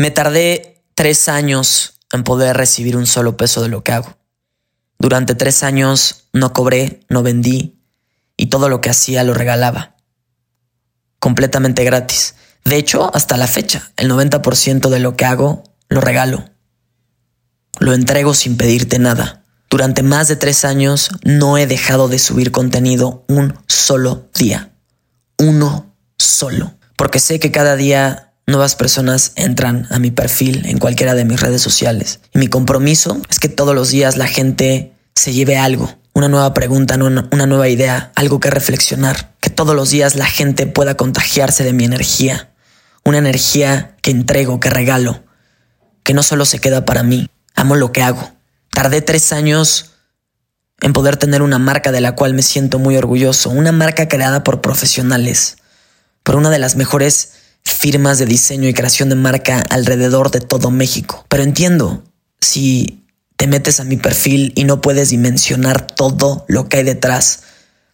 Me tardé tres años en poder recibir un solo peso de lo que hago. Durante tres años no cobré, no vendí y todo lo que hacía lo regalaba. Completamente gratis. De hecho, hasta la fecha, el 90% de lo que hago lo regalo. Lo entrego sin pedirte nada. Durante más de tres años no he dejado de subir contenido un solo día. Uno solo. Porque sé que cada día nuevas personas entran a mi perfil en cualquiera de mis redes sociales. Y mi compromiso es que todos los días la gente se lleve algo, una nueva pregunta, una nueva idea, algo que reflexionar. Que todos los días la gente pueda contagiarse de mi energía. Una energía que entrego, que regalo, que no solo se queda para mí. Amo lo que hago. Tardé tres años en poder tener una marca de la cual me siento muy orgulloso, una marca creada por profesionales, por una de las mejores firmas de diseño y creación de marca alrededor de todo México. Pero entiendo, si te metes a mi perfil y no puedes dimensionar todo lo que hay detrás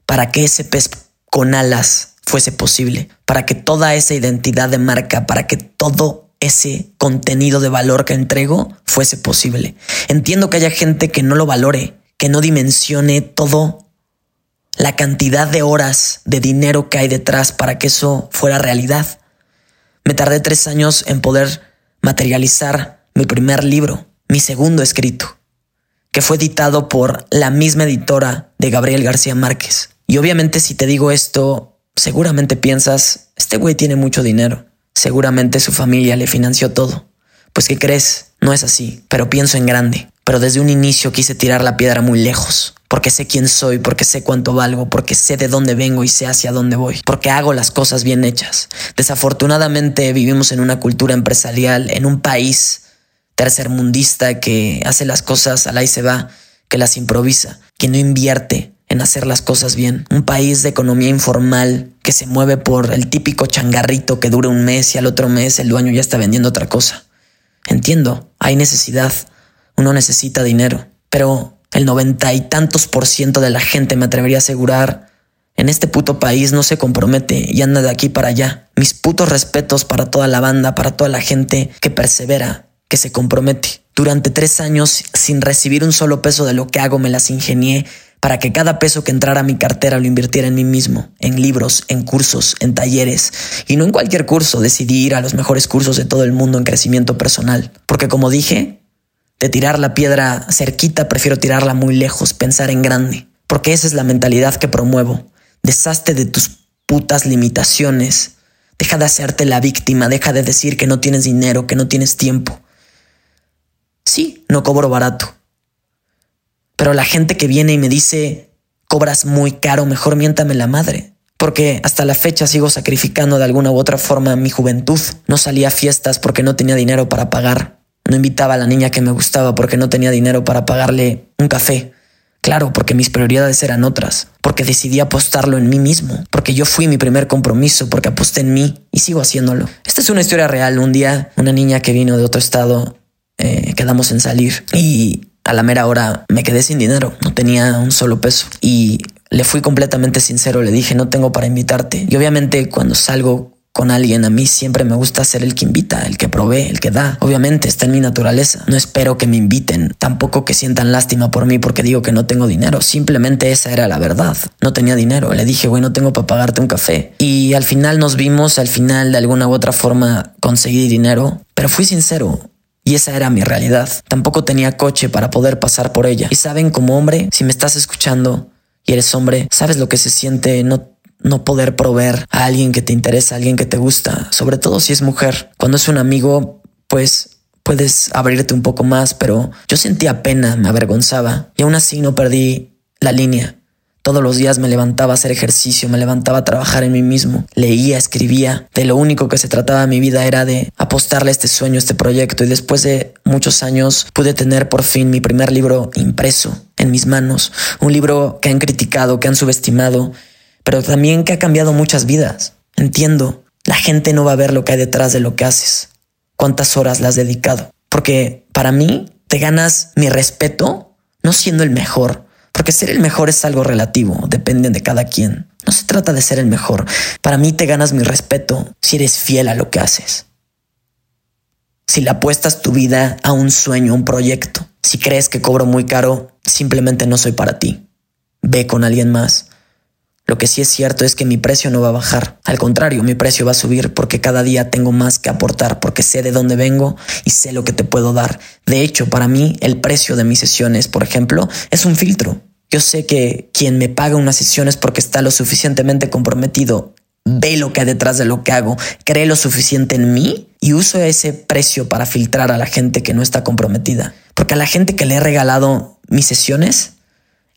para que ese pez con alas fuese posible, para que toda esa identidad de marca, para que todo ese contenido de valor que entrego fuese posible. Entiendo que haya gente que no lo valore, que no dimensione todo la cantidad de horas de dinero que hay detrás para que eso fuera realidad. Me tardé tres años en poder materializar mi primer libro, mi segundo escrito, que fue editado por la misma editora de Gabriel García Márquez. Y obviamente si te digo esto, seguramente piensas, este güey tiene mucho dinero, seguramente su familia le financió todo. Pues ¿qué crees? No es así, pero pienso en grande. Pero desde un inicio quise tirar la piedra muy lejos porque sé quién soy, porque sé cuánto valgo, porque sé de dónde vengo y sé hacia dónde voy, porque hago las cosas bien hechas. Desafortunadamente vivimos en una cultura empresarial, en un país tercermundista que hace las cosas al ahí se va, que las improvisa, que no invierte en hacer las cosas bien. Un país de economía informal que se mueve por el típico changarrito que dura un mes y al otro mes el dueño ya está vendiendo otra cosa. Entiendo, hay necesidad, uno necesita dinero, pero el noventa y tantos por ciento de la gente, me atrevería a asegurar, en este puto país no se compromete y anda de aquí para allá. Mis putos respetos para toda la banda, para toda la gente que persevera, que se compromete. Durante tres años, sin recibir un solo peso de lo que hago, me las ingenié para que cada peso que entrara a mi cartera lo invirtiera en mí mismo, en libros, en cursos, en talleres. Y no en cualquier curso, decidí ir a los mejores cursos de todo el mundo en crecimiento personal. Porque como dije, de tirar la piedra cerquita, prefiero tirarla muy lejos, pensar en grande, porque esa es la mentalidad que promuevo. Deshazte de tus putas limitaciones. Deja de hacerte la víctima, deja de decir que no tienes dinero, que no tienes tiempo. Sí, no cobro barato. Pero la gente que viene y me dice, cobras muy caro, mejor miéntame la madre. Porque hasta la fecha sigo sacrificando de alguna u otra forma mi juventud. No salía a fiestas porque no tenía dinero para pagar. No invitaba a la niña que me gustaba porque no tenía dinero para pagarle un café. Claro, porque mis prioridades eran otras, porque decidí apostarlo en mí mismo, porque yo fui mi primer compromiso, porque aposté en mí y sigo haciéndolo. Esta es una historia real. Un día, una niña que vino de otro estado, eh, quedamos en salir y a la mera hora me quedé sin dinero, no tenía un solo peso y le fui completamente sincero, le dije no tengo para invitarte. Y obviamente cuando salgo con alguien, a mí siempre me gusta ser el que invita, el que provee, el que da. Obviamente está en mi naturaleza. No espero que me inviten, tampoco que sientan lástima por mí porque digo que no tengo dinero. Simplemente esa era la verdad. No tenía dinero. Le dije, güey, no tengo para pagarte un café. Y al final nos vimos, al final de alguna u otra forma conseguí dinero, pero fui sincero. Y esa era mi realidad. Tampoco tenía coche para poder pasar por ella. Y saben, como hombre, si me estás escuchando y eres hombre, sabes lo que se siente no no poder proveer a alguien que te interesa, a alguien que te gusta, sobre todo si es mujer. Cuando es un amigo, pues puedes abrirte un poco más, pero yo sentía pena, me avergonzaba y aún así no perdí la línea. Todos los días me levantaba a hacer ejercicio, me levantaba a trabajar en mí mismo, leía, escribía. De lo único que se trataba mi vida era de apostarle a este sueño, a este proyecto. Y después de muchos años pude tener por fin mi primer libro impreso en mis manos. Un libro que han criticado, que han subestimado pero también que ha cambiado muchas vidas. Entiendo, la gente no va a ver lo que hay detrás de lo que haces, cuántas horas le has dedicado, porque para mí te ganas mi respeto no siendo el mejor, porque ser el mejor es algo relativo, depende de cada quien. No se trata de ser el mejor. Para mí te ganas mi respeto si eres fiel a lo que haces. Si le apuestas tu vida a un sueño, a un proyecto, si crees que cobro muy caro, simplemente no soy para ti. Ve con alguien más. Lo que sí es cierto es que mi precio no va a bajar. Al contrario, mi precio va a subir porque cada día tengo más que aportar, porque sé de dónde vengo y sé lo que te puedo dar. De hecho, para mí, el precio de mis sesiones, por ejemplo, es un filtro. Yo sé que quien me paga una sesión es porque está lo suficientemente comprometido, ve lo que hay detrás de lo que hago, cree lo suficiente en mí y uso ese precio para filtrar a la gente que no está comprometida. Porque a la gente que le he regalado mis sesiones,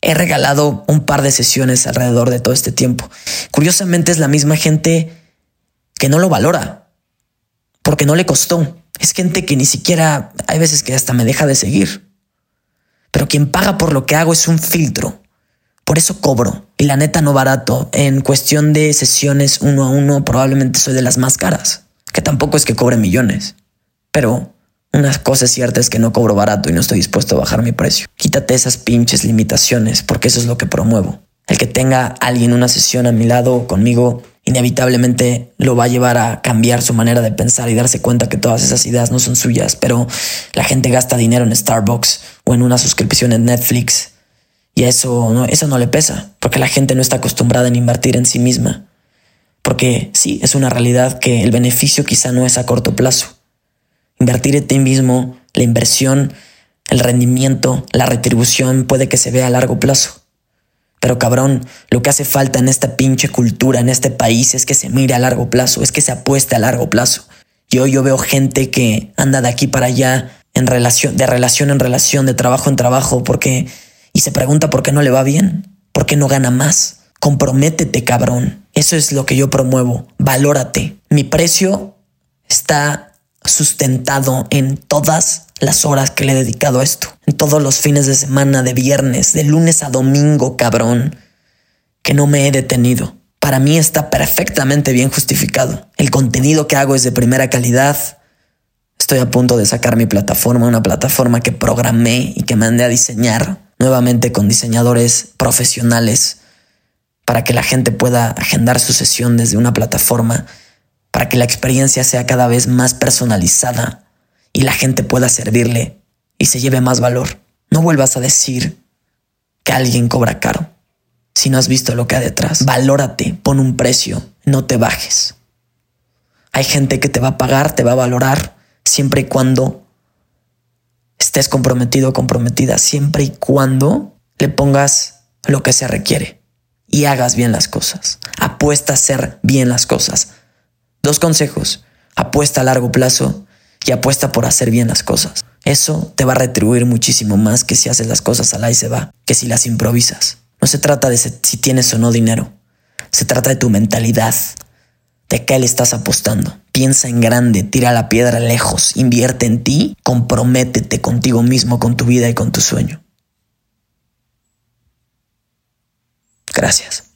he regalado un par de sesiones alrededor de todo este tiempo. Curiosamente es la misma gente que no lo valora, porque no le costó. Es gente que ni siquiera, hay veces que hasta me deja de seguir. Pero quien paga por lo que hago es un filtro. Por eso cobro. Y la neta no barato. En cuestión de sesiones uno a uno, probablemente soy de las más caras. Que tampoco es que cobre millones. Pero una cosa cierta es que no cobro barato y no estoy dispuesto a bajar mi precio. Quítate esas pinches limitaciones, porque eso es lo que promuevo. El que tenga alguien una sesión a mi lado conmigo inevitablemente lo va a llevar a cambiar su manera de pensar y darse cuenta que todas esas ideas no son suyas, pero la gente gasta dinero en Starbucks o en una suscripción en Netflix y eso no, eso no le pesa, porque la gente no está acostumbrada en invertir en sí misma. Porque sí, es una realidad que el beneficio quizá no es a corto plazo. Invertir en ti mismo, la inversión, el rendimiento, la retribución puede que se vea a largo plazo. Pero cabrón, lo que hace falta en esta pinche cultura, en este país, es que se mire a largo plazo, es que se apueste a largo plazo. Yo, yo veo gente que anda de aquí para allá en relación, de relación en relación, de trabajo en trabajo, porque, y se pregunta por qué no le va bien, por qué no gana más. Comprométete, cabrón. Eso es lo que yo promuevo. Valórate. Mi precio está sustentado en todas las horas que le he dedicado a esto. En todos los fines de semana, de viernes, de lunes a domingo, cabrón. Que no me he detenido. Para mí está perfectamente bien justificado. El contenido que hago es de primera calidad. Estoy a punto de sacar mi plataforma, una plataforma que programé y que mandé a diseñar nuevamente con diseñadores profesionales para que la gente pueda agendar su sesión desde una plataforma, para que la experiencia sea cada vez más personalizada y la gente pueda servirle y se lleve más valor. No vuelvas a decir que alguien cobra caro. Si no has visto lo que hay detrás, valórate, pon un precio, no te bajes. Hay gente que te va a pagar, te va a valorar, siempre y cuando estés comprometido o comprometida, siempre y cuando le pongas lo que se requiere y hagas bien las cosas. Apuesta a hacer bien las cosas. Dos consejos. Apuesta a largo plazo y apuesta por hacer bien las cosas. Eso te va a retribuir muchísimo más que si haces las cosas al y se va, que si las improvisas. No se trata de si tienes o no dinero. Se trata de tu mentalidad, de qué le estás apostando. Piensa en grande, tira la piedra lejos, invierte en ti, comprométete contigo mismo, con tu vida y con tu sueño. Gracias.